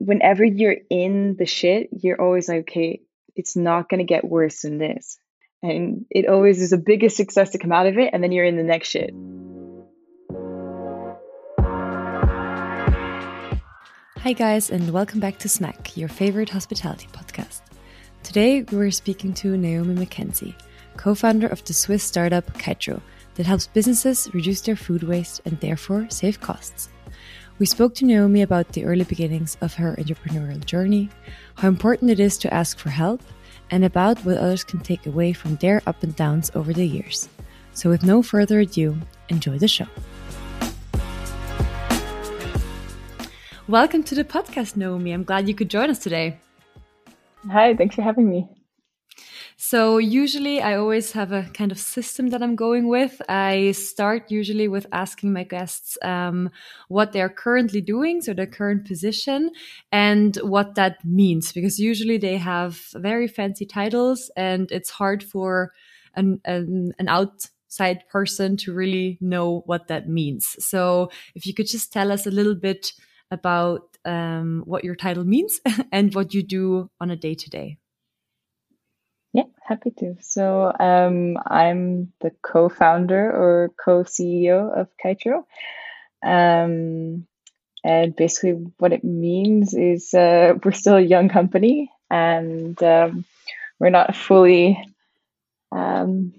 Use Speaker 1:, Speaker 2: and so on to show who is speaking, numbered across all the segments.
Speaker 1: whenever you're in the shit, you're always like, okay, it's not going to get worse than this. And it always is the biggest success to come out of it, and then you're in the next shit.
Speaker 2: Hi, guys, and welcome back to Snack, your favorite hospitality podcast. Today, we're speaking to Naomi Mackenzie, co founder of the Swiss startup Kitro, that helps businesses reduce their food waste and therefore save costs. We spoke to Naomi about the early beginnings of her entrepreneurial journey, how important it is to ask for help, and about what others can take away from their up and downs over the years. So, with no further ado, enjoy the show. Welcome to the podcast, Naomi. I'm glad you could join us today.
Speaker 1: Hi, thanks for having me.
Speaker 2: So usually I always have a kind of system that I'm going with. I start usually with asking my guests um, what they're currently doing, so their current position, and what that means, because usually they have very fancy titles, and it's hard for an, an, an outside person to really know what that means. So if you could just tell us a little bit about um, what your title means and what you do on a day to day.
Speaker 1: Yeah, happy to. So um, I'm the co-founder or co-CEO of Kitro. Um, and basically what it means is uh, we're still a young company and um, we're not fully, um,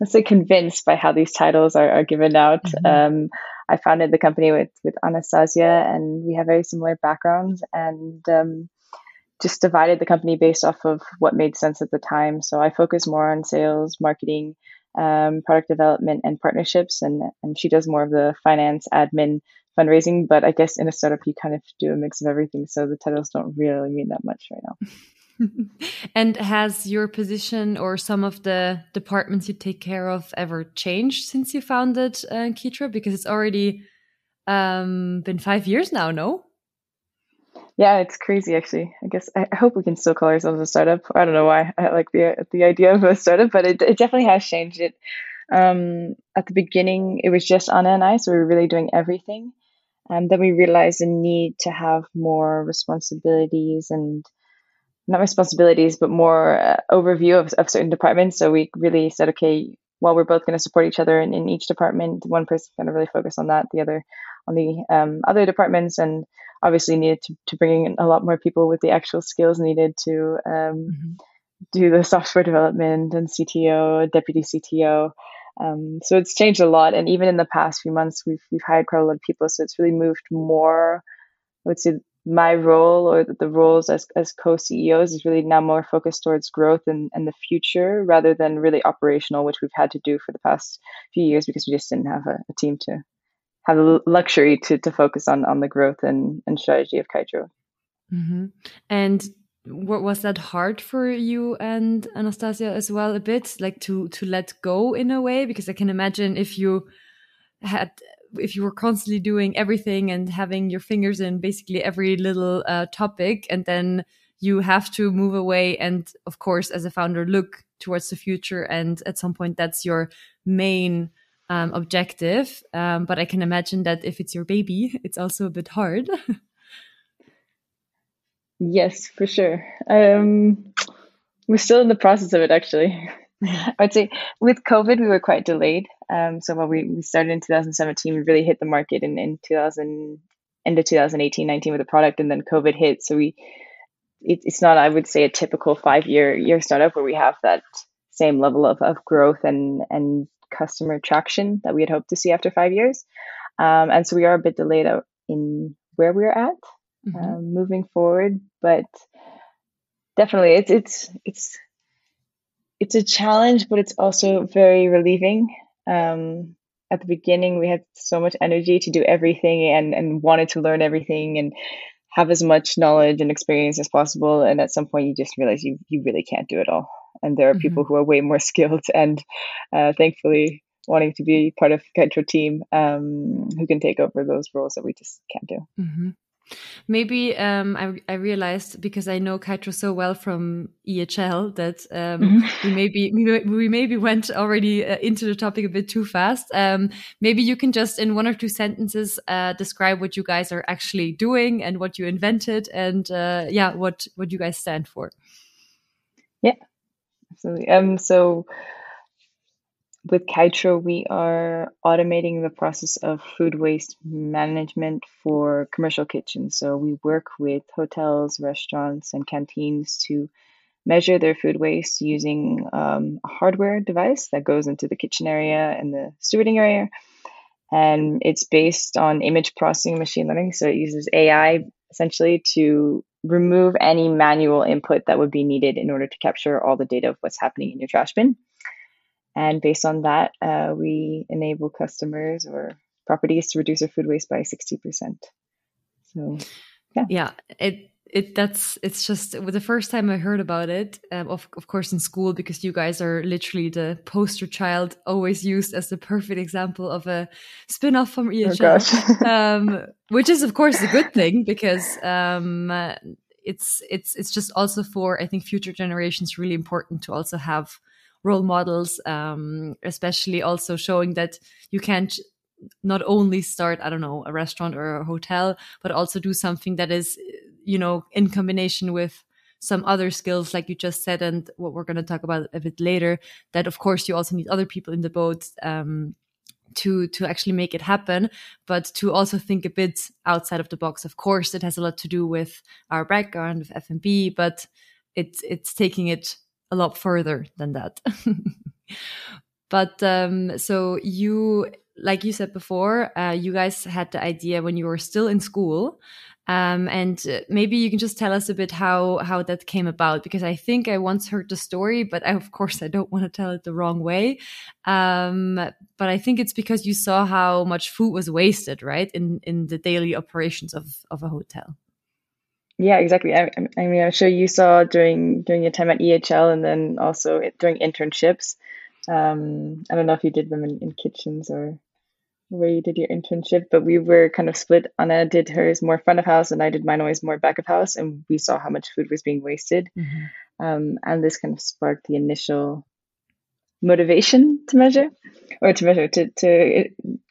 Speaker 1: let's say, convinced by how these titles are, are given out. Mm-hmm. Um, I founded the company with, with Anastasia and we have very similar backgrounds. And um, just divided the company based off of what made sense at the time. So I focus more on sales, marketing, um, product development, and partnerships, and and she does more of the finance, admin, fundraising. But I guess in a startup, you kind of do a mix of everything. So the titles don't really mean that much right now.
Speaker 2: and has your position or some of the departments you take care of ever changed since you founded uh, Kitro? Because it's already um, been five years now, no?
Speaker 1: Yeah, it's crazy actually. I guess I, hope we can still call ourselves a startup. I don't know why I like the the idea of a startup, but it, it definitely has changed it. Um, at the beginning, it was just Anna and I, so we were really doing everything. And then we realized the need to have more responsibilities and not responsibilities, but more uh, overview of, of certain departments. So we really said, okay, while we're both going to support each other in, in each department, one person going to really focus on that, the other on the um, other departments, and obviously needed to, to bring in a lot more people with the actual skills needed to um, mm-hmm. do the software development and CTO, deputy CTO. Um, so it's changed a lot, and even in the past few months, we've we've hired quite a lot of people. So it's really moved more. I would say my role or the roles as, as co-CEOs is really now more focused towards growth and, and the future rather than really operational, which we've had to do for the past few years because we just didn't have a, a team to have the luxury to to focus on on the growth and and strategy of Kitro.
Speaker 2: Mm-hmm. And what was that hard for you and Anastasia as well a bit like to to let go in a way because I can imagine if you had if you were constantly doing everything and having your fingers in basically every little uh, topic and then you have to move away and of course as a founder look towards the future and at some point that's your main um, objective. Um, but I can imagine that if it's your baby, it's also a bit hard.
Speaker 1: yes, for sure. Um, we're still in the process of it, actually. I'd say with COVID, we were quite delayed. Um, so when we, we started in 2017, we really hit the market in, in 2000, end of 2018, 19 with the product, and then COVID hit. So we, it, it's not, I would say, a typical five year year startup where we have that same level of, of growth and and customer traction that we had hoped to see after five years. Um, and so we are a bit delayed out in where we're at mm-hmm. um, moving forward, but definitely it's it's it's it's a challenge, but it's also very relieving. Um, at the beginning, we had so much energy to do everything and and wanted to learn everything and have as much knowledge and experience as possible. And at some point, you just realize you you really can't do it all and there are mm-hmm. people who are way more skilled and uh, thankfully wanting to be part of Kitro team um, who can take over those roles that we just can't do.
Speaker 2: Mm-hmm. Maybe um, I, I realized because I know Kitro so well from EHL that um, mm-hmm. we maybe we, we maybe went already uh, into the topic a bit too fast. Um, maybe you can just in one or two sentences uh, describe what you guys are actually doing and what you invented and uh, yeah, what what you guys stand for.
Speaker 1: Yeah, absolutely. Um, so with Kitro, we are automating the process of food waste management for commercial kitchens. So we work with hotels, restaurants, and canteens to measure their food waste using um, a hardware device that goes into the kitchen area and the stewarding area. And it's based on image processing machine learning. So it uses AI essentially to remove any manual input that would be needed in order to capture all the data of what's happening in your trash bin. And based on that, uh, we enable customers or properties to reduce their food waste by 60%. So, yeah.
Speaker 2: Yeah. It, it that's it's just the first time I heard about it, um, of of course in school because you guys are literally the poster child, always used as the perfect example of a spin-off from EHL, oh um, which is of course a good thing because um, uh, it's it's it's just also for I think future generations really important to also have role models, um, especially also showing that you can't not only start, I don't know, a restaurant or a hotel, but also do something that is, you know, in combination with some other skills, like you just said, and what we're going to talk about a bit later. That, of course, you also need other people in the boat. Um, to to actually make it happen but to also think a bit outside of the box of course it has a lot to do with our background with F&B but it's it's taking it a lot further than that. but um, so you, like you said before, uh, you guys had the idea when you were still in school. Um, and uh, maybe you can just tell us a bit how how that came about because I think I once heard the story, but I, of course I don't want to tell it the wrong way. Um, but I think it's because you saw how much food was wasted, right, in in the daily operations of of a hotel.
Speaker 1: Yeah, exactly. I, I mean, I'm sure you saw during during your time at EHL and then also during internships. Um, I don't know if you did them in, in kitchens or where you did your internship, but we were kind of split. Anna did hers more front of house, and I did mine always more back of house, and we saw how much food was being wasted. Mm-hmm. Um, and this kind of sparked the initial motivation to measure or to measure to to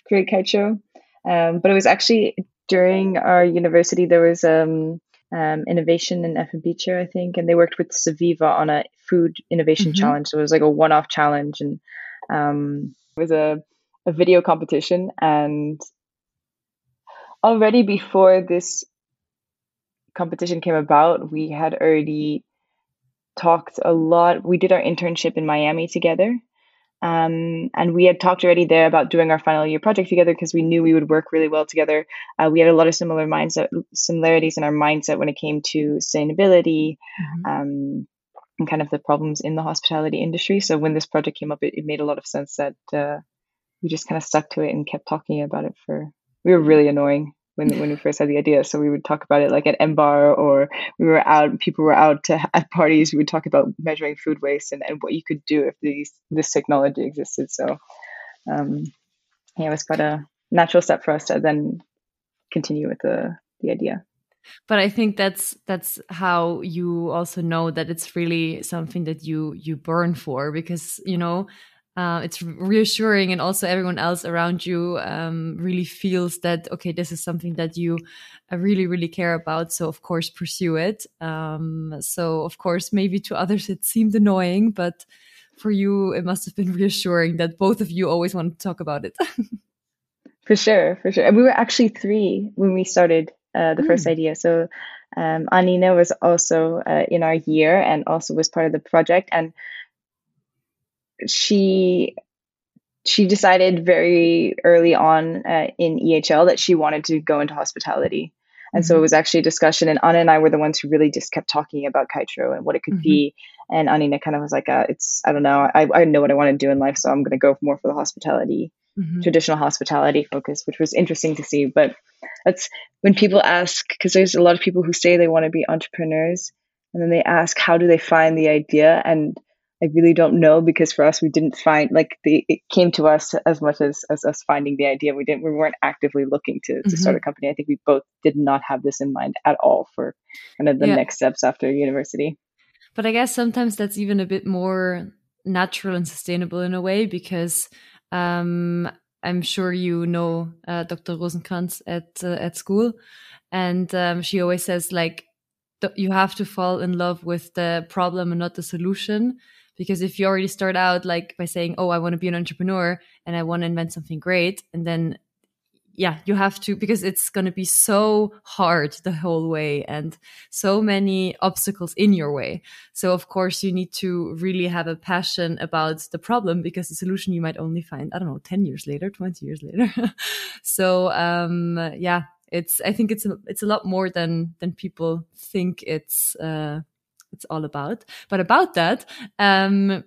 Speaker 1: create Kitro. Um, but it was actually during our university there was um, um, innovation in F&B chair, I think, and they worked with Saviva on a food innovation mm-hmm. challenge. So it was like a one-off challenge, and um, it was a, a video competition. And already before this competition came about, we had already talked a lot. We did our internship in Miami together, um, and we had talked already there about doing our final year project together because we knew we would work really well together. Uh, we had a lot of similar mindset, similarities in our mindset when it came to sustainability mm-hmm. um, and kind of the problems in the hospitality industry. So when this project came up, it, it made a lot of sense that uh, we just kind of stuck to it and kept talking about it for. We were really annoying when when we first had the idea. So we would talk about it like at MBAR or we were out, people were out to, at parties. We would talk about measuring food waste and, and what you could do if these this technology existed. So um, yeah, it was quite a natural step for us to then continue with the the idea
Speaker 2: but i think that's that's how you also know that it's really something that you you burn for because you know uh, it's reassuring and also everyone else around you um, really feels that okay this is something that you uh, really really care about so of course pursue it um, so of course maybe to others it seemed annoying but for you it must have been reassuring that both of you always want to talk about it
Speaker 1: for sure for sure and we were actually three when we started uh, the mm. first hmm. idea so um, Anina was also uh, in our year and also was part of the project and she she decided very early on uh, in EHL that she wanted to go into hospitality. And mm-hmm. so it mm-hmm. was actually a discussion, and Anna and I were the ones who really just kept talking about Kitro and what it could mm-hmm. be. And Anina kind of was like, uh, "It's I don't know, I, I know what I want to do in life, so I'm going to go more for the hospitality, mm-hmm. traditional hospitality focus," which was interesting to see. But that's when people ask, because there's a lot of people who say they want to be entrepreneurs, and then they ask, "How do they find the idea?" and I really don't know because for us we didn't find like the it came to us as much as, as us finding the idea. We didn't we weren't actively looking to, to mm-hmm. start a company. I think we both did not have this in mind at all for kind of the yeah. next steps after university.
Speaker 2: But I guess sometimes that's even a bit more natural and sustainable in a way because um, I'm sure you know uh, Dr. Rosenkrantz at uh, at school, and um, she always says like you have to fall in love with the problem and not the solution because if you already start out like by saying oh i want to be an entrepreneur and i want to invent something great and then yeah you have to because it's going to be so hard the whole way and so many obstacles in your way. So of course you need to really have a passion about the problem because the solution you might only find i don't know 10 years later 20 years later. So um yeah it's i think it's a, it's a lot more than than people think it's uh it's all about. But about that, um,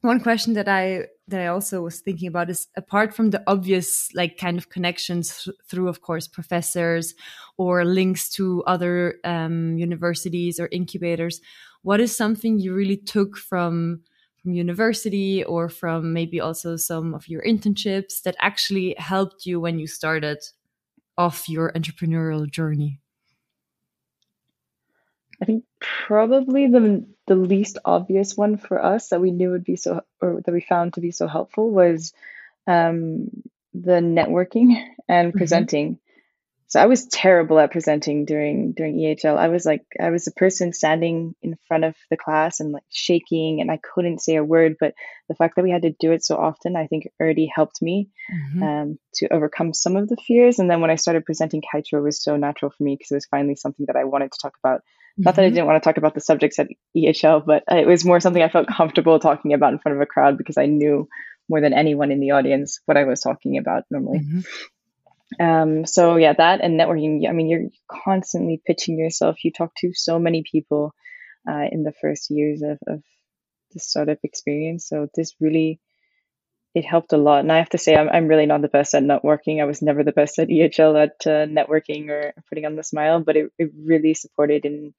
Speaker 2: one question that I that I also was thinking about is apart from the obvious like kind of connections th through, of course, professors or links to other um, universities or incubators, what is something you really took from from university or from maybe also some of your internships that actually helped you when you started off your entrepreneurial journey?
Speaker 1: I think probably the the least obvious one for us that we knew would be so or that we found to be so helpful was um, the networking and mm-hmm. presenting. So I was terrible at presenting during during EHL. I was like I was a person standing in front of the class and like shaking and I couldn't say a word. But the fact that we had to do it so often, I think already helped me mm-hmm. um, to overcome some of the fears. And then when I started presenting it was so natural for me because it was finally something that I wanted to talk about. Not that I mm-hmm. didn't want to talk about the subjects at EHL, but it was more something I felt comfortable talking about in front of a crowd because I knew more than anyone in the audience what I was talking about normally. Mm-hmm. Um, so yeah, that and networking. I mean, you're constantly pitching yourself. You talk to so many people uh, in the first years of, of the startup experience. So this really it helped a lot. And I have to say, I'm I'm really not the best at networking. I was never the best at EHL at uh, networking or putting on the smile, but it, it really supported in,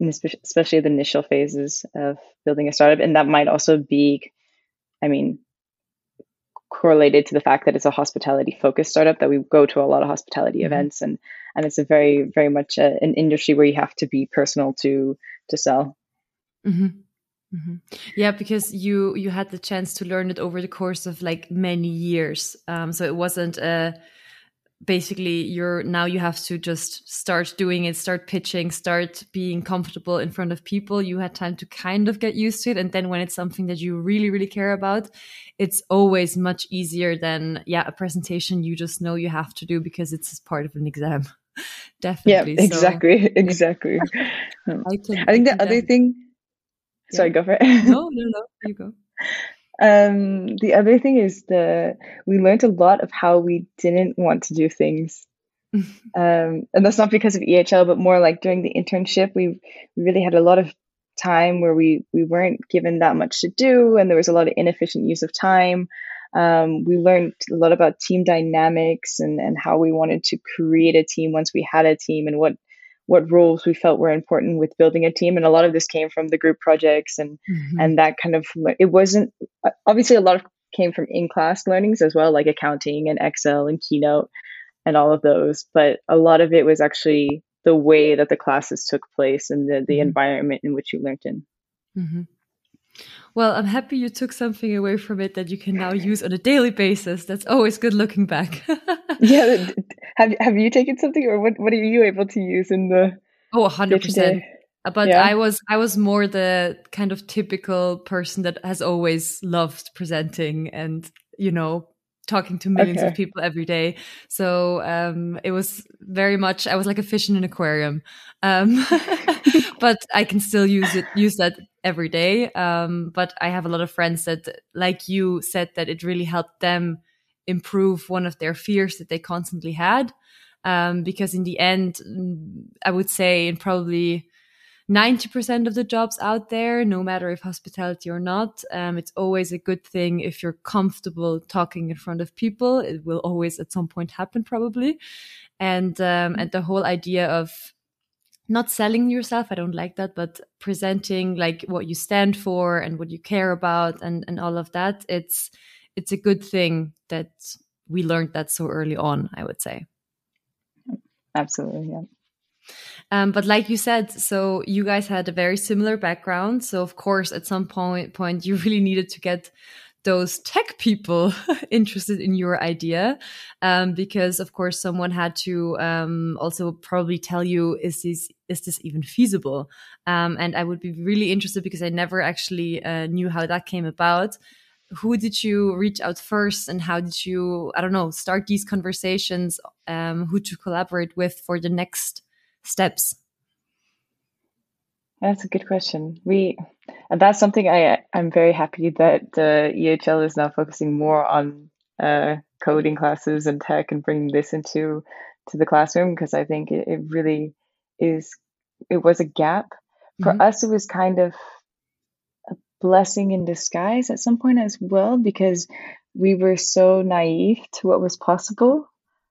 Speaker 1: in especially the initial phases of building a startup. And that might also be, I mean, correlated to the fact that it's a hospitality focused startup that we go to a lot of hospitality mm-hmm. events and and it's a very very much a, an industry where you have to be personal to to sell
Speaker 2: mm-hmm. Mm-hmm. yeah because you you had the chance to learn it over the course of like many years. Um, so it wasn't a basically you're now you have to just start doing it start pitching start being comfortable in front of people. You had time to kind of get used to it. And then when it's something that you really really care about it's always much easier than yeah a presentation you just know you have to do because it's part of an exam. Definitely.
Speaker 1: Yeah exactly so, exactly. I, I think the other thing yeah. sorry go for it
Speaker 2: no no no you go
Speaker 1: um, the other thing is the we learned a lot of how we didn't want to do things. um, and that's not because of EHL, but more like during the internship, we, we really had a lot of time where we we weren't given that much to do, and there was a lot of inefficient use of time. Um, we learned a lot about team dynamics and and how we wanted to create a team once we had a team, and what what roles we felt were important with building a team and a lot of this came from the group projects and mm-hmm. and that kind of it wasn't obviously a lot of came from in class learnings as well like accounting and excel and keynote and all of those but a lot of it was actually the way that the classes took place and the, the mm-hmm. environment in which you learned in
Speaker 2: mm-hmm. Well, I'm happy you took something away from it that you can now use on a daily basis. That's always good looking back.
Speaker 1: yeah. Have Have you taken something, or what? What are you able to use in the?
Speaker 2: Oh, hundred percent. But yeah. I was I was more the kind of typical person that has always loved presenting and you know talking to millions okay. of people every day. So um, it was very much I was like a fish in an aquarium. Um, but I can still use it use that every day. Um, but I have a lot of friends that, like you said, that it really helped them improve one of their fears that they constantly had. Um, because in the end, I would say in probably 90% of the jobs out there, no matter if hospitality or not, um, it's always a good thing if you're comfortable talking in front of people. It will always at some point happen, probably. And, um, and the whole idea of not selling yourself i don't like that but presenting like what you stand for and what you care about and and all of that it's it's a good thing that we learned that so early on i would say.
Speaker 1: Absolutely yeah.
Speaker 2: Um, but like you said, so you guys had a very similar background. So of course, at some point, point you really needed to get those tech people interested in your idea um, because of course someone had to um, also probably tell you is this is this even feasible? Um, and i would be really interested because i never actually uh, knew how that came about who did you reach out first and how did you i don't know start these conversations um, who to collaborate with for the next steps?
Speaker 1: That's a good question. We and that's something I I'm very happy that the EHL is now focusing more on uh, coding classes and tech and bringing this into to the classroom because I think it, it really is it was a gap for mm-hmm. us. It was kind of blessing in disguise at some point as well because we were so naive to what was possible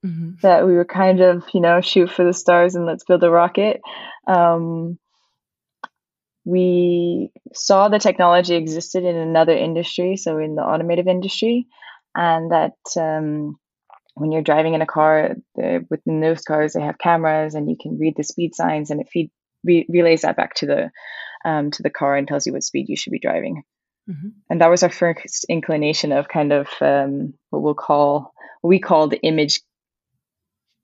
Speaker 1: mm-hmm. that we were kind of, you know, shoot for the stars and let's build a rocket. Um, we saw the technology existed in another industry, so in the automotive industry, and that um, when you're driving in a car, within those cars they have cameras, and you can read the speed signs, and it feed re- relays that back to the um, to the car and tells you what speed you should be driving. Mm-hmm. And that was our first inclination of kind of um, what we'll call what we call the image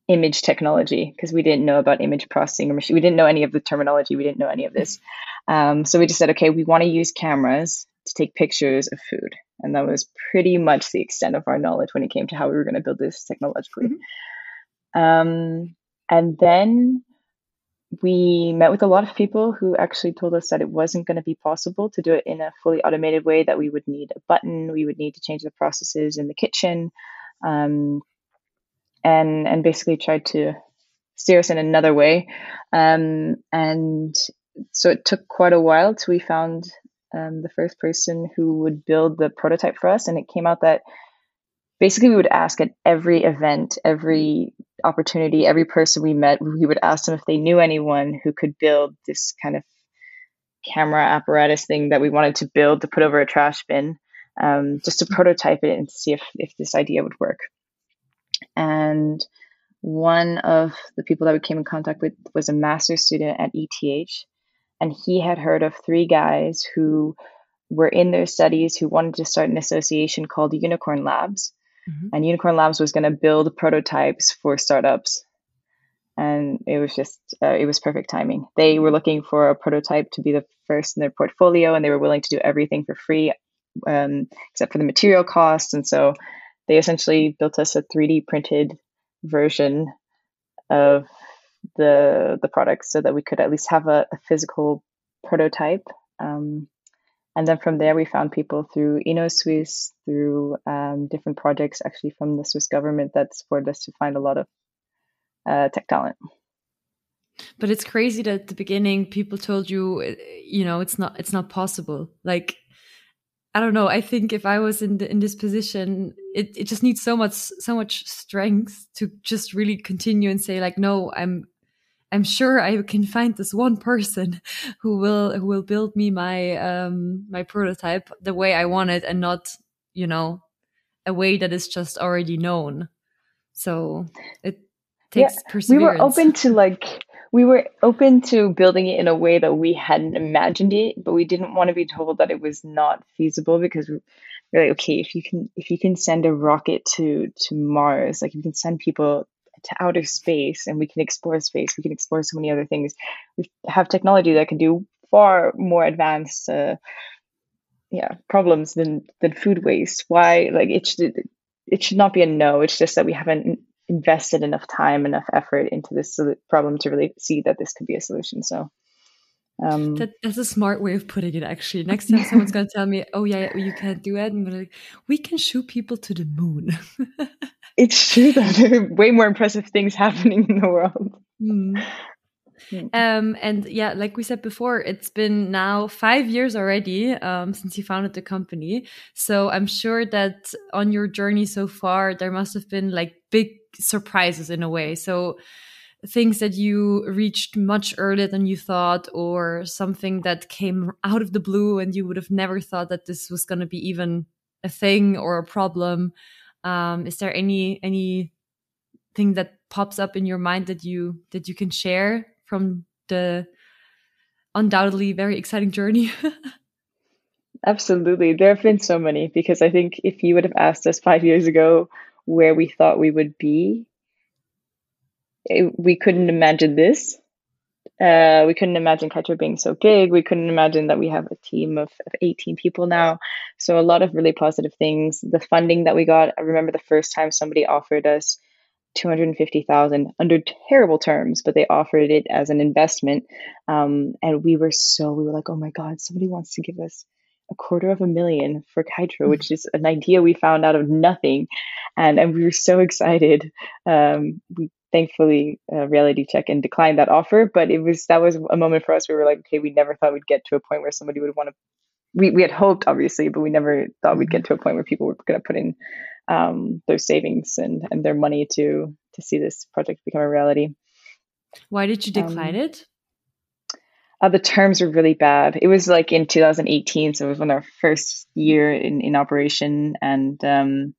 Speaker 1: image technology because we didn't know about image processing or machine. We didn't know any of the terminology. We didn't know any of this. Um, so we just said, okay, we want to use cameras to take pictures of food. And that was pretty much the extent of our knowledge when it came to how we were going to build this technologically. Mm-hmm. Um, and then we met with a lot of people who actually told us that it wasn't going to be possible to do it in a fully automated way, that we would need a button, we would need to change the processes in the kitchen. Um, and and basically tried to steer us in another way. Um, and so it took quite a while till we found um, the first person who would build the prototype for us. And it came out that basically we would ask at every event, every opportunity, every person we met, we would ask them if they knew anyone who could build this kind of camera apparatus thing that we wanted to build to put over a trash bin, um, just to prototype it and see if, if this idea would work. And one of the people that we came in contact with was a master's student at ETH. And he had heard of three guys who were in their studies who wanted to start an association called Unicorn Labs. Mm-hmm. And Unicorn Labs was going to build prototypes for startups. And it was just, uh, it was perfect timing. They were looking for a prototype to be the first in their portfolio, and they were willing to do everything for free um, except for the material costs. And so they essentially built us a 3D printed version of the the product so that we could at least have a, a physical prototype. Um, and then from there, we found people through Innosuisse, through um, different projects actually from the Swiss government that supported us to find a lot of uh, tech talent.
Speaker 2: But it's crazy that at the beginning people told you, you know, it's not it's not possible. Like I don't know. I think if I was in the, in this position, it, it just needs so much so much strength to just really continue and say like, no, I'm I'm sure I can find this one person who will who will build me my um my prototype the way I want it and not you know a way that is just already known. So it takes yeah, perseverance.
Speaker 1: We were open to like we were open to building it in a way that we hadn't imagined it, but we didn't want to be told that it was not feasible because we're like, okay, if you can if you can send a rocket to to Mars, like you can send people to outer space and we can explore space, we can explore so many other things. We have technology that can do far more advanced uh, yeah problems than than food waste. Why like it should it should not be a no. It's just that we haven't invested enough time, enough effort into this problem to really see that this could be a solution. So
Speaker 2: um, that, that's a smart way of putting it. Actually, next time someone's going to tell me, "Oh yeah, you can't do it," and like, "We can shoot people to the moon."
Speaker 1: it's true that there are way more impressive things happening in the world. Mm.
Speaker 2: Um, and yeah, like we said before, it's been now five years already um, since you founded the company. So I'm sure that on your journey so far, there must have been like big surprises in a way. So things that you reached much earlier than you thought, or something that came out of the blue and you would have never thought that this was going to be even a thing or a problem? Um, is there any any thing that pops up in your mind that you that you can share from the undoubtedly very exciting journey?
Speaker 1: Absolutely. There have been so many because I think if you would have asked us five years ago where we thought we would be, it, we couldn't imagine this. Uh, we couldn't imagine Kitro being so big. We couldn't imagine that we have a team of, of 18 people now. So, a lot of really positive things. The funding that we got, I remember the first time somebody offered us 250,000 under terrible terms, but they offered it as an investment. Um, and we were so, we were like, oh my God, somebody wants to give us a quarter of a million for hmm. which is an idea we found out of nothing. And, and we were so excited. Um, we thankfully uh, reality check and declined that offer, but it was, that was a moment for us. We were like, okay, we never thought we'd get to a point where somebody would want to, we, we had hoped obviously, but we never thought we'd get to a point where people were going to put in um, their savings and, and their money to, to see this project become a reality.
Speaker 2: Why did you decline um, it?
Speaker 1: Uh, the terms were really bad. It was like in 2018, so it was when our first year in, in operation, and um,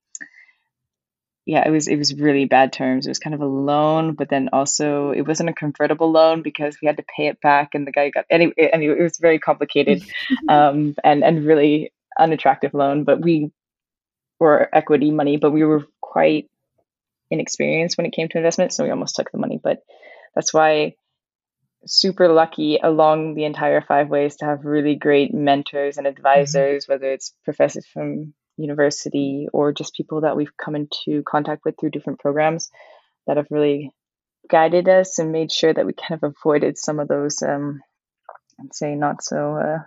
Speaker 1: yeah, it was it was really bad terms. It was kind of a loan, but then also it wasn't a convertible loan because we had to pay it back, and the guy got anyway. anyway it was very complicated, um, and and really unattractive loan. But we were equity money, but we were quite inexperienced when it came to investment, so we almost took the money. But that's why super lucky along the entire five ways to have really great mentors and advisors, mm-hmm. whether it's professors from university or just people that we've come into contact with through different programs that have really guided us and made sure that we kind of avoided some of those um I'd say not so uh,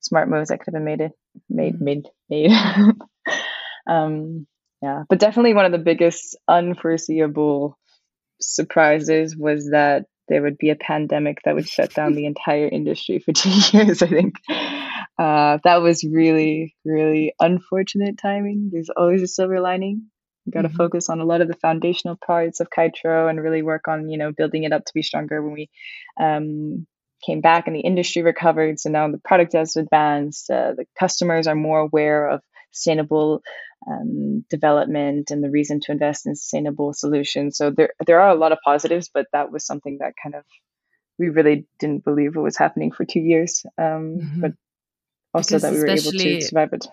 Speaker 1: smart moves that could have been made it made made made um yeah but definitely one of the biggest unforeseeable surprises was that there would be a pandemic that would shut down the entire industry for two years. I think uh, that was really, really unfortunate timing. There's always a silver lining. You got to mm-hmm. focus on a lot of the foundational parts of Kitro and really work on, you know, building it up to be stronger when we um, came back and the industry recovered. So now the product has advanced. Uh, the customers are more aware of sustainable um, development and the reason to invest in sustainable solutions. So there there are a lot of positives, but that was something that kind of we really didn't believe it was happening for two years. Um, mm-hmm. But also because that we were able to survive it.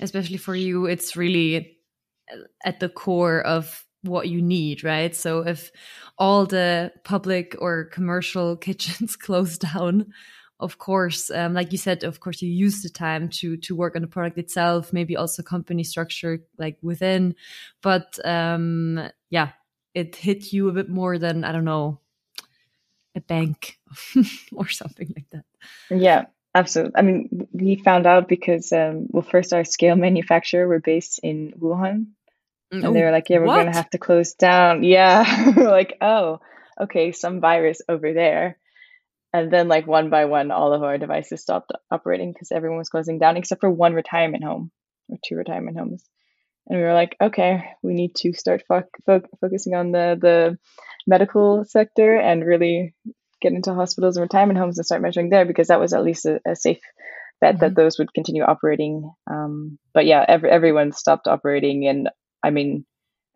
Speaker 2: Especially for you, it's really at the core of what you need, right? So if all the public or commercial kitchens close down, of course, um, like you said, of course, you use the time to to work on the product itself, maybe also company structure like within. But um, yeah, it hit you a bit more than I don't know a bank or something like that.
Speaker 1: Yeah, absolutely. I mean, we found out because um, well, first our scale manufacturer were based in Wuhan, and oh, they were like, "Yeah, we're what? to have to close down." Yeah, we're like, oh, okay, some virus over there and then like one by one all of our devices stopped operating because everyone was closing down except for one retirement home or two retirement homes and we were like okay we need to start fo- fo- focusing on the the medical sector and really get into hospitals and retirement homes and start measuring there because that was at least a, a safe bet mm-hmm. that those would continue operating um, but yeah every, everyone stopped operating and i mean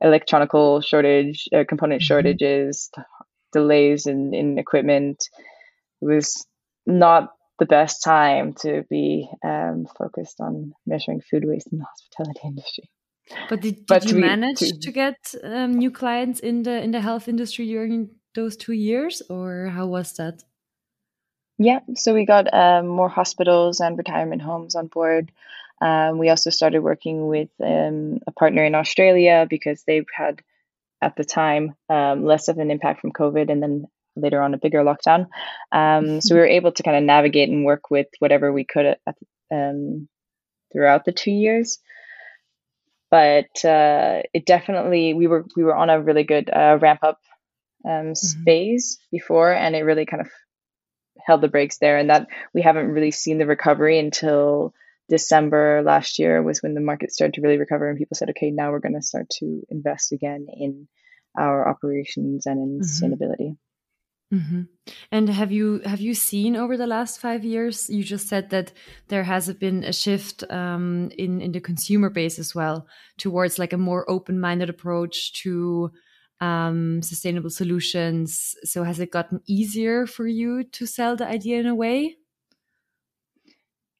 Speaker 1: electronical shortage uh, component mm-hmm. shortages delays in, in equipment it was not the best time to be um, focused on measuring food waste in the hospitality industry.
Speaker 2: But did, did but you we, manage to, to get um, new clients in the in the health industry during those two years, or how was that?
Speaker 1: Yeah, so we got um, more hospitals and retirement homes on board. Um, we also started working with um, a partner in Australia because they've had, at the time, um, less of an impact from COVID, and then later on a bigger lockdown. Um, so we were able to kind of navigate and work with whatever we could at, um, throughout the two years. But uh, it definitely we were we were on a really good uh, ramp up um, mm-hmm. phase before, and it really kind of held the brakes there. And that we haven't really seen the recovery until December last year was when the market started to really recover, and people said, okay, now we're going to start to invest again in our operations and in mm-hmm. sustainability.
Speaker 2: Mm-hmm. And have you have you seen over the last five years? You just said that there has been a shift um, in in the consumer base as well towards like a more open minded approach to um, sustainable solutions. So has it gotten easier for you to sell the idea in a way?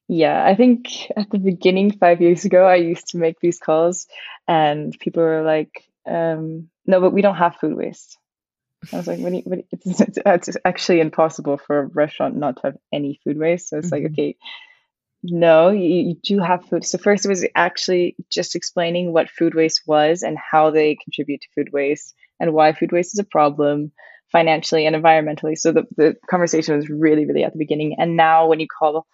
Speaker 1: Yeah, I think at the beginning, five years ago, I used to make these calls, and people were like, um, "No, but we don't have food waste." I was like, what, you, what it's, it's, actually impossible for a restaurant not to have any food waste. So it's mm-hmm. like, okay, no, you, you, do have food. So first it was actually just explaining what food waste was and how they contribute to food waste and why food waste is a problem financially and environmentally. So the, the conversation was really, really at the beginning. And now when you call,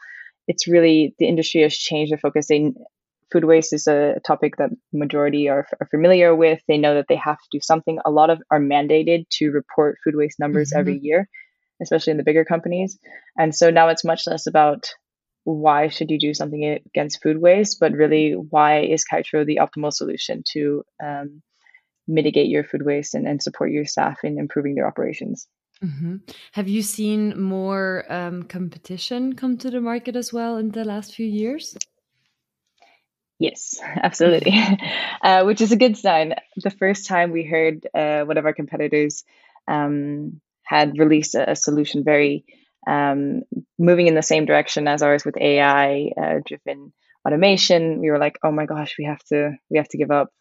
Speaker 1: it's really the industry has changed their focus. They food waste is a topic that majority are, are, familiar with. They know that they have to do something. A lot of are mandated to report food waste numbers mm-hmm. every year, especially in the bigger companies. And so now it's much less about why should you do something against food waste, but really why is Kitro the optimal solution to um, mitigate your food waste and, and support your staff in improving their operations.
Speaker 2: Mm-hmm. Have you seen more um, competition come to the market as well in the last few years?
Speaker 1: Yes, absolutely, uh, which is a good sign. The first time we heard uh, one of our competitors um, had released a, a solution very um, moving in the same direction as ours with AI uh, driven automation, we were like, oh my gosh, we have to we have to give up.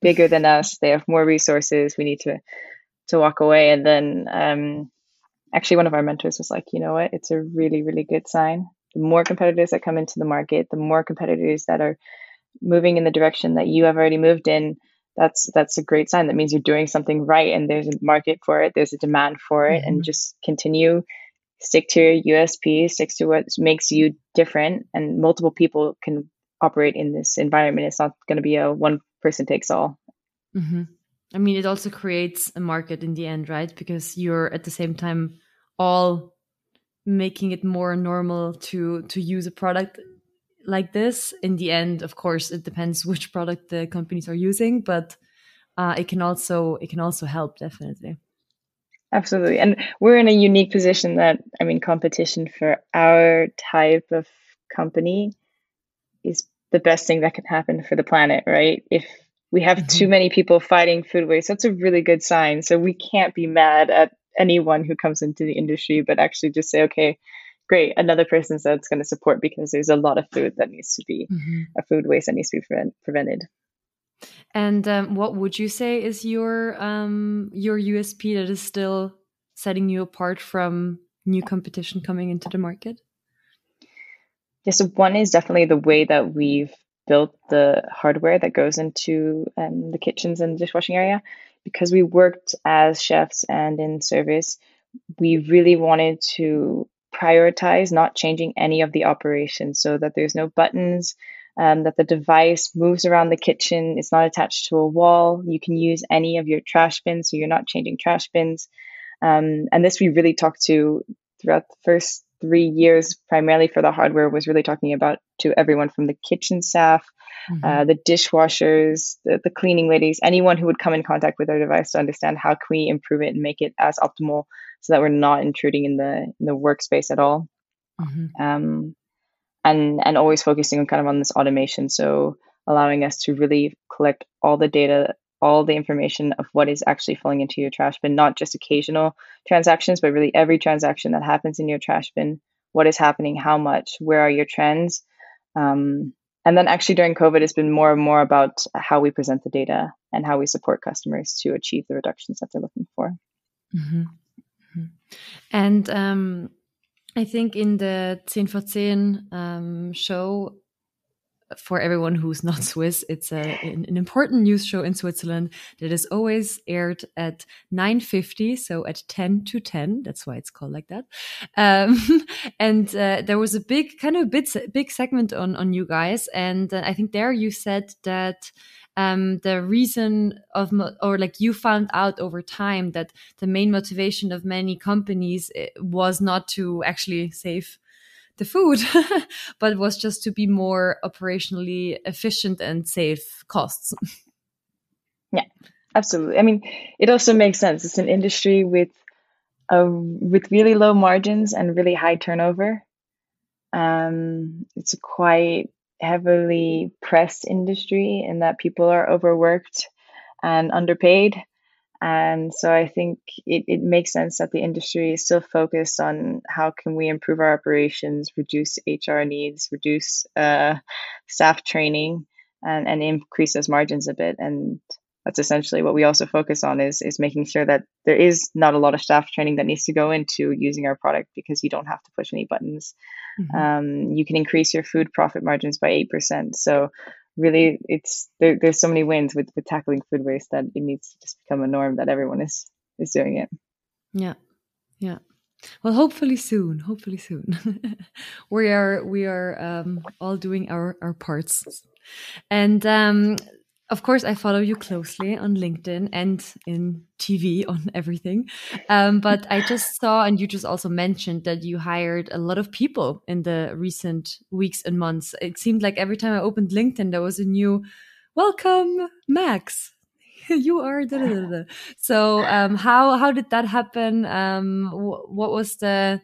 Speaker 1: Bigger than us. They have more resources. We need to to walk away. And then um, actually, one of our mentors was like, you know what? It's a really really good sign. The more competitors that come into the market, the more competitors that are moving in the direction that you have already moved in, that's that's a great sign. That means you're doing something right and there's a market for it, there's a demand for it, mm-hmm. and just continue stick to your USP, stick to what makes you different, and multiple people can operate in this environment. It's not going to be a one person takes all.
Speaker 2: Mm-hmm. I mean, it also creates a market in the end, right? Because you're at the same time all making it more normal to to use a product like this in the end of course it depends which product the companies are using but uh, it can also it can also help definitely
Speaker 1: absolutely and we're in a unique position that i mean competition for our type of company is the best thing that can happen for the planet right if we have mm-hmm. too many people fighting food waste that's a really good sign so we can't be mad at anyone who comes into the industry but actually just say okay great another person that's going to support because there's a lot of food that needs to be mm-hmm. a food waste that needs to be prevent, prevented
Speaker 2: and um, what would you say is your um, your usp that is still setting you apart from new competition coming into the market
Speaker 1: yeah so one is definitely the way that we've built the hardware that goes into um, the kitchens and dishwashing area because we worked as chefs and in service we really wanted to prioritize not changing any of the operations so that there's no buttons, um, that the device moves around the kitchen, it's not attached to a wall. You can use any of your trash bins, so you're not changing trash bins. Um, and this we really talked to throughout the first three years, primarily for the hardware, was really talking about to everyone from the kitchen staff, mm-hmm. uh, the dishwashers, the, the cleaning ladies, anyone who would come in contact with our device to understand how can we improve it and make it as optimal so that we're not intruding in the in the workspace at all. Mm-hmm. Um, and and always focusing on kind of on this automation, so allowing us to really collect all the data, all the information of what is actually falling into your trash bin, not just occasional transactions, but really every transaction that happens in your trash bin. What is happening? How much? Where are your trends? Um, and then actually during COVID, it's been more and more about how we present the data and how we support customers to achieve the reductions that they're looking for.
Speaker 2: Mm-hmm. And um, I think in the 10vor10 um, show, for everyone who's not Swiss, it's a, an, an, important news show in Switzerland that is always aired at 9.50, so at 10 to 10. That's why it's called like that. Um, and uh, there was a big, kind of a bit, big segment on, on you guys. And uh, I think there you said that um, the reason of or like you found out over time that the main motivation of many companies eh, was not to actually save the food but was just to be more operationally efficient and save costs
Speaker 1: yeah absolutely. I mean, it also makes sense. It's an industry with a with really low margins and really high turnover. Um, it's a quite heavily pressed industry in that people are overworked and underpaid. And so I think it, it makes sense that the industry is still focused on how can we improve our operations, reduce HR needs, reduce uh, staff training, and, and increase those margins a bit. And that's essentially what we also focus on is, is making sure that there is not a lot of staff training that needs to go into using our product because you don't have to push any buttons. Mm-hmm. Um, you can increase your food profit margins by 8%. So really it's there, there's so many wins with, with tackling food waste that it needs to just become a norm that everyone is is doing it.
Speaker 2: Yeah. Yeah. Well hopefully soon hopefully soon. We are we are um, all doing our our parts. And um, of course, I follow you closely on LinkedIn and in TV on everything. Um, but I just saw, and you just also mentioned that you hired a lot of people in the recent weeks and months. It seemed like every time I opened LinkedIn, there was a new welcome, Max. you are da, da, da, so um, how how did that happen um, what was the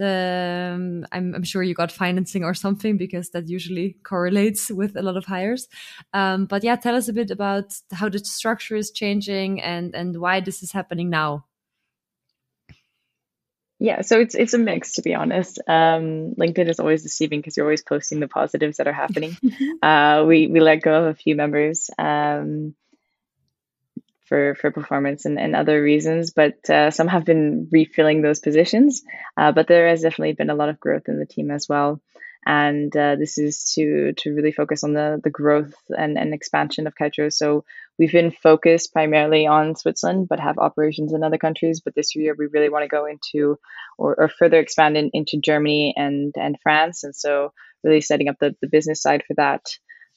Speaker 2: the um, I'm, I'm, sure you got financing or something because that usually correlates with a lot of hires. Um, but yeah tell us a bit about how the structure is changing and and why this is happening now.
Speaker 1: Yeah so it's it's a mix to be honest. Um, linkedin is always deceiving because you're always posting the positives that are happening. Uh, we we let go of a few members. Um, for for performance and, and other reasons, but uh, some have been refilling those positions. Uh, but there has definitely been a lot of growth in the team as well. And uh, this is to to really focus on the the growth and, and expansion of Kitro. So we've been focused primarily on Switzerland, but have operations in other countries. But this year we really want to go into or, or further expand in, into Germany and and France. And so really setting up the, the business side for that.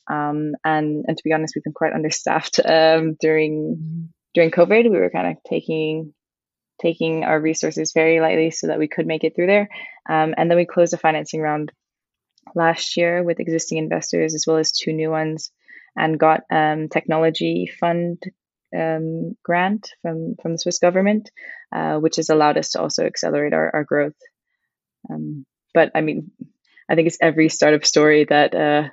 Speaker 1: Um, and and to be honest, we've been quite understaffed um, during during COVID. We were kind of taking taking our resources very lightly so that we could make it through there. Um, and then we closed a financing round last year with existing investors as well as two new ones, and got um, technology fund um, grant from from the Swiss government, uh, which has allowed us to also accelerate our, our growth. Um, but I mean, I think it's every startup story that uh,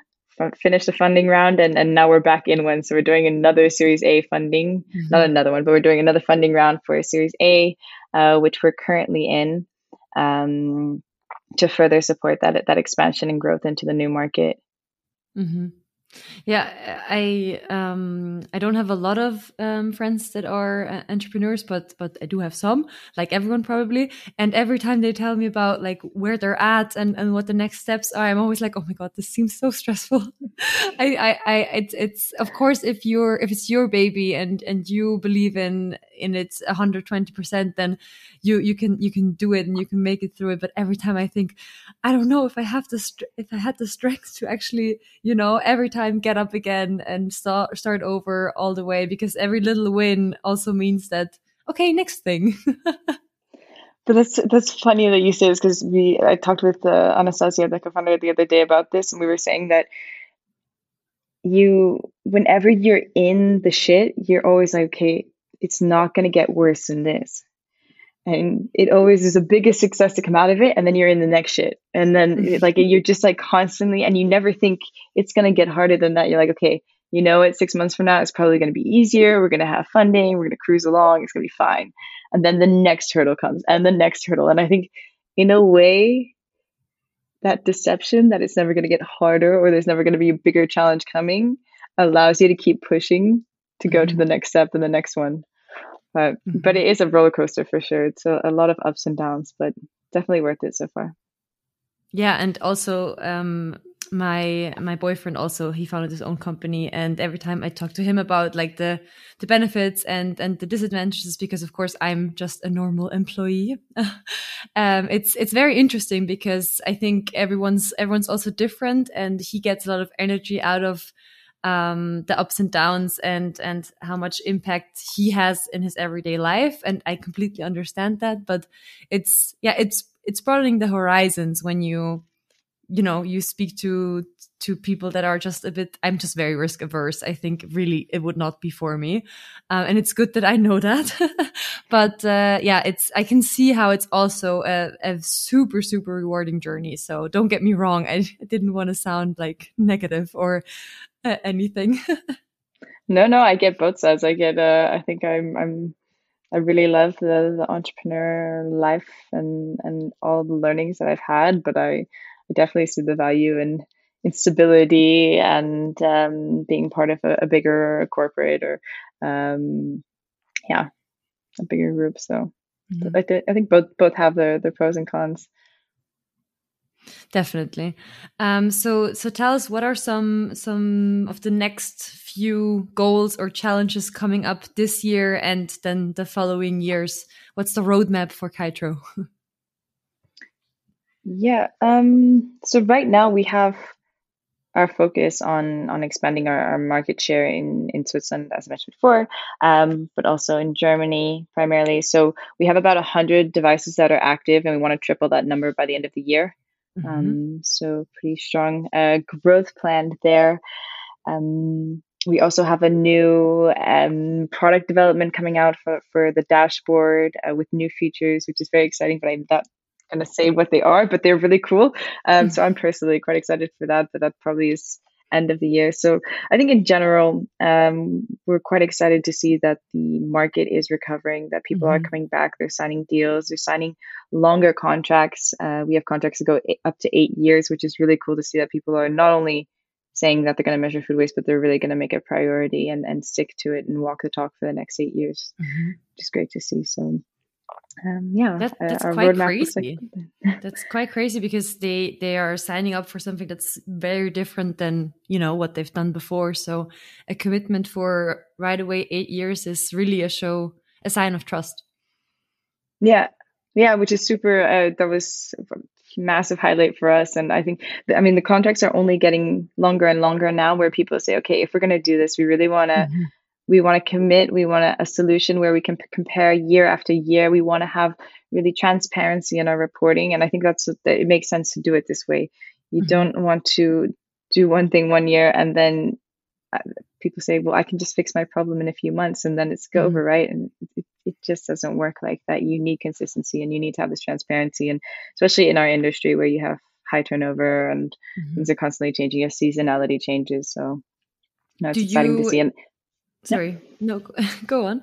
Speaker 1: finished the funding round and, and now we're back in one. So we're doing another Series A funding, mm-hmm. not another one, but we're doing another funding round for a Series A, uh, which we're currently in um, to further support that that expansion and growth into the new market.
Speaker 2: Mm-hmm. Yeah, I um I don't have a lot of um friends that are uh, entrepreneurs, but but I do have some, like everyone probably. And every time they tell me about like where they're at and and what the next steps are, I'm always like, oh my god, this seems so stressful. I I I it's it's of course if you're if it's your baby and and you believe in in it 120 percent, then you you can you can do it and you can make it through it. But every time I think, I don't know if I have the if I had the strength to actually you know every time time get up again and start start over all the way because every little win also means that okay next thing.
Speaker 1: But that's that's funny that you say this because we I talked with uh, Anastasia the co-founder the other day about this and we were saying that you whenever you're in the shit you're always like okay it's not going to get worse than this and it always is the biggest success to come out of it and then you're in the next shit. And then like you're just like constantly and you never think it's going to get harder than that. You're like okay you know what? Six months from now it's probably going to be easier. We're going to have funding. We're going to cruise along. It's going to be fine. And then the next hurdle comes and the next hurdle. And i think in a way that deception that it's never going to get harder or there's never going to be a bigger challenge coming allows you to keep pushing to go mm-hmm. to the next step and the next one but mm-hmm. but it is a roller coaster for sure. It's a, a, lot of ups and downs, but definitely worth it so far.
Speaker 2: Yeah, and also um, my my boyfriend also he founded his own company, and every time I talk to him about like the the benefits and and the disadvantages, because of course I'm just a normal employee. um, it's it's very interesting because I think everyone's everyone's also different, and he gets a lot of energy out of um, the ups and downs and and how much impact he has in his everyday life. And i completely understand that but it's yeah it's it's broadening the horizons when you you know you speak to to people that are just a bit i'm just very risk averse. I think really it would not be for me. Um, and it's good that i know that. But uh, yeah it's i can see how it's also a, a super super rewarding journey. So don't get me wrong. I didn't want to sound like negative or anything
Speaker 1: no no i get both sides i get uh, i think i'm i'm I really love the, the entrepreneur life and, and all the learnings that I've had, but I, I definitely see the value in instability and um, being part of a, a bigger corporate or um, yeah, a bigger group. So mm-hmm. I, th- I think both both have their, their pros and cons.
Speaker 2: Definitely. Um, so so tell us what are some some of the next few goals or challenges coming up this year and then the following years? What's the roadmap for Kitro?
Speaker 1: yeah. Um, so right now we have our focus on on expanding our, our market share in in Switzerland, as I mentioned before, um, but also in Germany primarily. So we have about hundred devices that are active, and we want to triple that number by the end of the year. Mm-hmm. Um, so pretty strong uh, growth planned there. Um, we also have a new um, product development coming out for, for the dashboard uh, with new features, which is very exciting. But I'm not going to say what they are, but they're really cool. Um, mm-hmm. So I'm personally quite excited for that. But that probably is end of the year. So I think in general, um, we're quite excited to see that the market is recovering, that people mm-hmm. are coming back, they're signing deals, they're signing longer contracts. Uh, we have contracts that go up to eight years, which is really cool to see that people are not only saying that they're going to measure food waste, but they're really going to make it a priority and, and stick to it and walk the talk for the next eight years, mm-hmm. which is great to see. So um, yeah,
Speaker 2: that, uh, that's uh, quite crazy. That's quite crazy because they they are signing up for something that's very different than you know what they've done before. So a commitment for right away eight years is really a show, a sign of trust.
Speaker 1: Yeah, yeah, which is super. Uh, that was a massive highlight for us, and I think I mean the contracts are only getting longer and longer now. Where people say, okay, if we're going to do this, we really want to. Mm-hmm we want to commit we want a, a solution where we can p- compare year after year we want to have really transparency in our reporting and i think that's that it makes sense to do it this way you mm-hmm. don't want to do one thing one year and then uh, people say well i can just fix my problem in a few months and then it's go mm-hmm. over right and it, it just doesn't work like that you need consistency and you need to have this transparency and especially in our industry where you have high turnover and mm-hmm. things are constantly changing as seasonality changes so no, it's do exciting you, to see and
Speaker 2: Sorry, no, go on.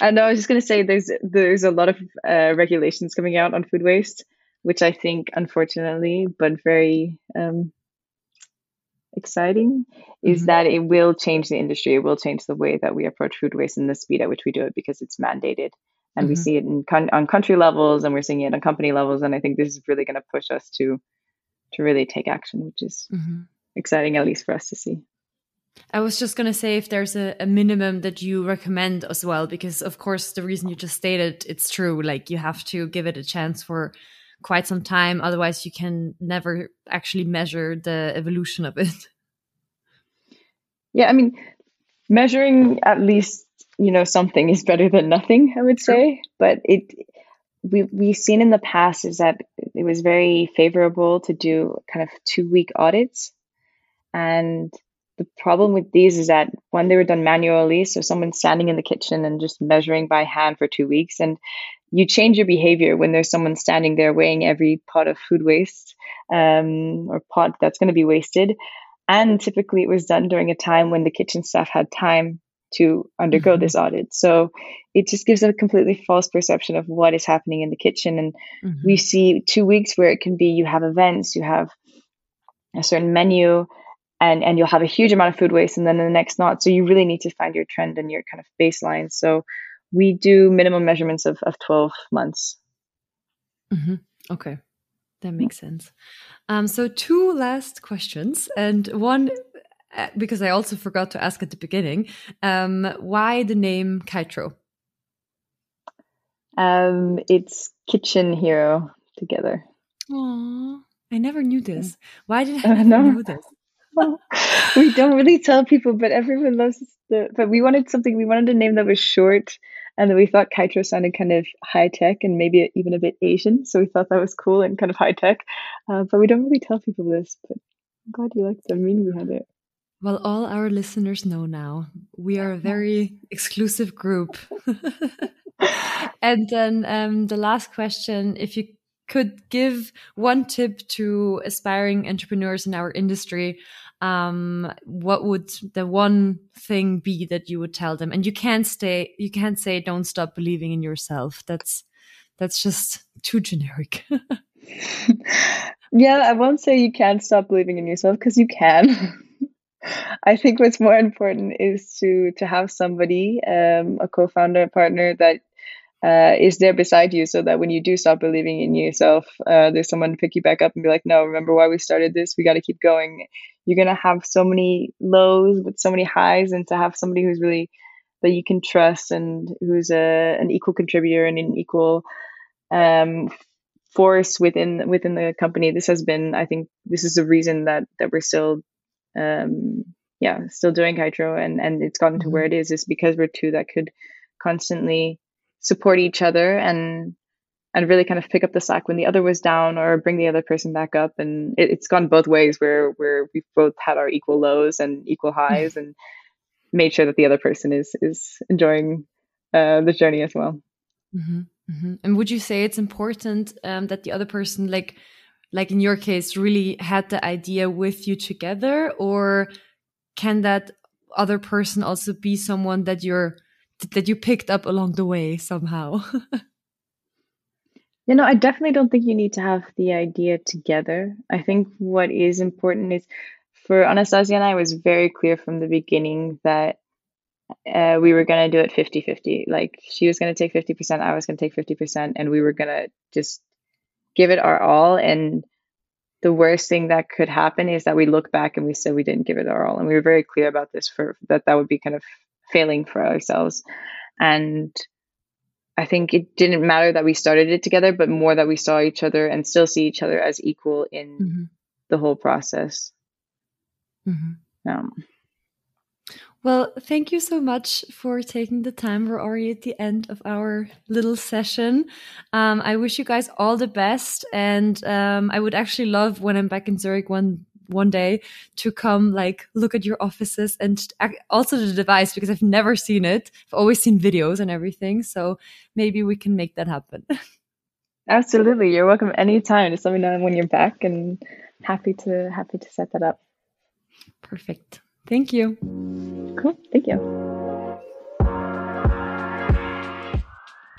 Speaker 1: And I was just going to say there's there's a lot of uh, regulations coming out on food waste, which I think, unfortunately, but very um, exciting, is mm-hmm. that it will change the industry. It will change the way that we approach food waste and the speed at which we do it because it's mandated, and mm-hmm. we see it in con- on country levels and we're seeing it on company levels. And I think this is really going to push us to to really take action, which is mm-hmm. exciting, at least for us to see.
Speaker 2: I was just going to say if there's a, a, minimum that you recommend as well, because of course, the reason you just stated, it's true. Like you have to give it a chance for quite some time. Otherwise, you can never actually measure the evolution of it.
Speaker 1: Yeah, I mean, measuring at least, you know, something is better than nothing, I would say. But it, we, we've seen in the past is that it was very favorable to do kind of two week audits. And the problem with these is that when they were done manually, so someone's standing in the kitchen and just measuring by hand for two weeks, and you change your behavior when there's someone standing there weighing every pot of food waste um, or pot that's going to be wasted. And typically, it was done during a time when the kitchen staff had time to undergo mm-hmm. this audit. So it just gives a completely false perception of what is happening in the kitchen. And mm-hmm. we see two weeks where it can be you have events, you have a certain menu, and and you'll have a huge amount of food waste and then the next not so you really need to find your trend and your kind of baseline. So we do minimum measurements of, of 12 months.
Speaker 2: Mm-hmm. okay. That makes sense. Um, so two last questions and one uh, because i also forgot to ask at the beginning um, why the name Kitro
Speaker 1: um, it's kitchen hero together.
Speaker 2: Aww, I never knew this. Why did I never know. this?
Speaker 1: we don't really tell people, but everyone loves the. But we wanted something. We wanted a name that was short And then we thought Kitro sounded kind of high tech and maybe even a bit Asian. So we thought that was cool and kind of high tech. Uh, but we don't really tell people this. But I'm glad you liked the meaning behind it.
Speaker 2: Well, all our listeners know now. We are a very exclusive group. and then um, the last question if you could give one tip to aspiring entrepreneurs in our industry, um, what would the one thing be that you would tell them? And you can't stay, you can't say, don't stop believing in yourself. That's, that's just too generic.
Speaker 1: yeah, I won't say you can't stop believing in yourself because you can. I think what's more important is to to have somebody, um, a co-founder, partner that uh, is there beside you, so that when you do stop believing in yourself, uh, there's someone to pick you back up and be like, "No, remember why we started this? We got to keep going." You're gonna have so many lows, but so many highs, and to have somebody who's really that you can trust and who's a an equal contributor and an equal um, force within within the company. This has been, I think, this is the reason that that we're still um, yeah, still doing Kitro and, and it's gotten to mm-hmm. where it is, is because we're two that could constantly support each other and and really kind of pick up the slack when the other was down or bring the other person back up and it, has gone both ways where where we've both had our equal lows and equal mm-hmm. highs and made sure that the other person is is enjoying uh, the journey as well
Speaker 2: mm-hmm. Mm-hmm. and would you say it's important um, that the other person like like in your case, really had the idea with you together, or can that other person also be someone that you're that you picked up along the way somehow?
Speaker 1: you know, I definitely don't think you need to have the idea together. I think what is important is for Anastasia and I was very clear from the beginning that uh, we were going to do it 50 50. Like she was going to take 50%, I was going to take 50%, and we were going to just give it our all. And the worst thing that could happen is that we look back and we said we didn't give it our all. And we were very clear about this for that that would be kind of failing for ourselves. And I think it didn't matter that we started it together, but more that we saw each other and still see each other as equal in mm-hmm. the whole process. Mm-hmm. Um,
Speaker 2: well, thank you so much for taking the time. We're already at the end of our little session. Um, I wish you guys all the best, and um, I would actually love when I'm back in Zurich one one day to come like look at your offices and also the device because I've never seen it. I've always seen videos and everything, so maybe we can make that happen.
Speaker 1: Absolutely, you're welcome anytime. Just let me know when you're back, and happy to happy to set that up.
Speaker 2: Perfect. Thank you.
Speaker 1: Cool. Thank you.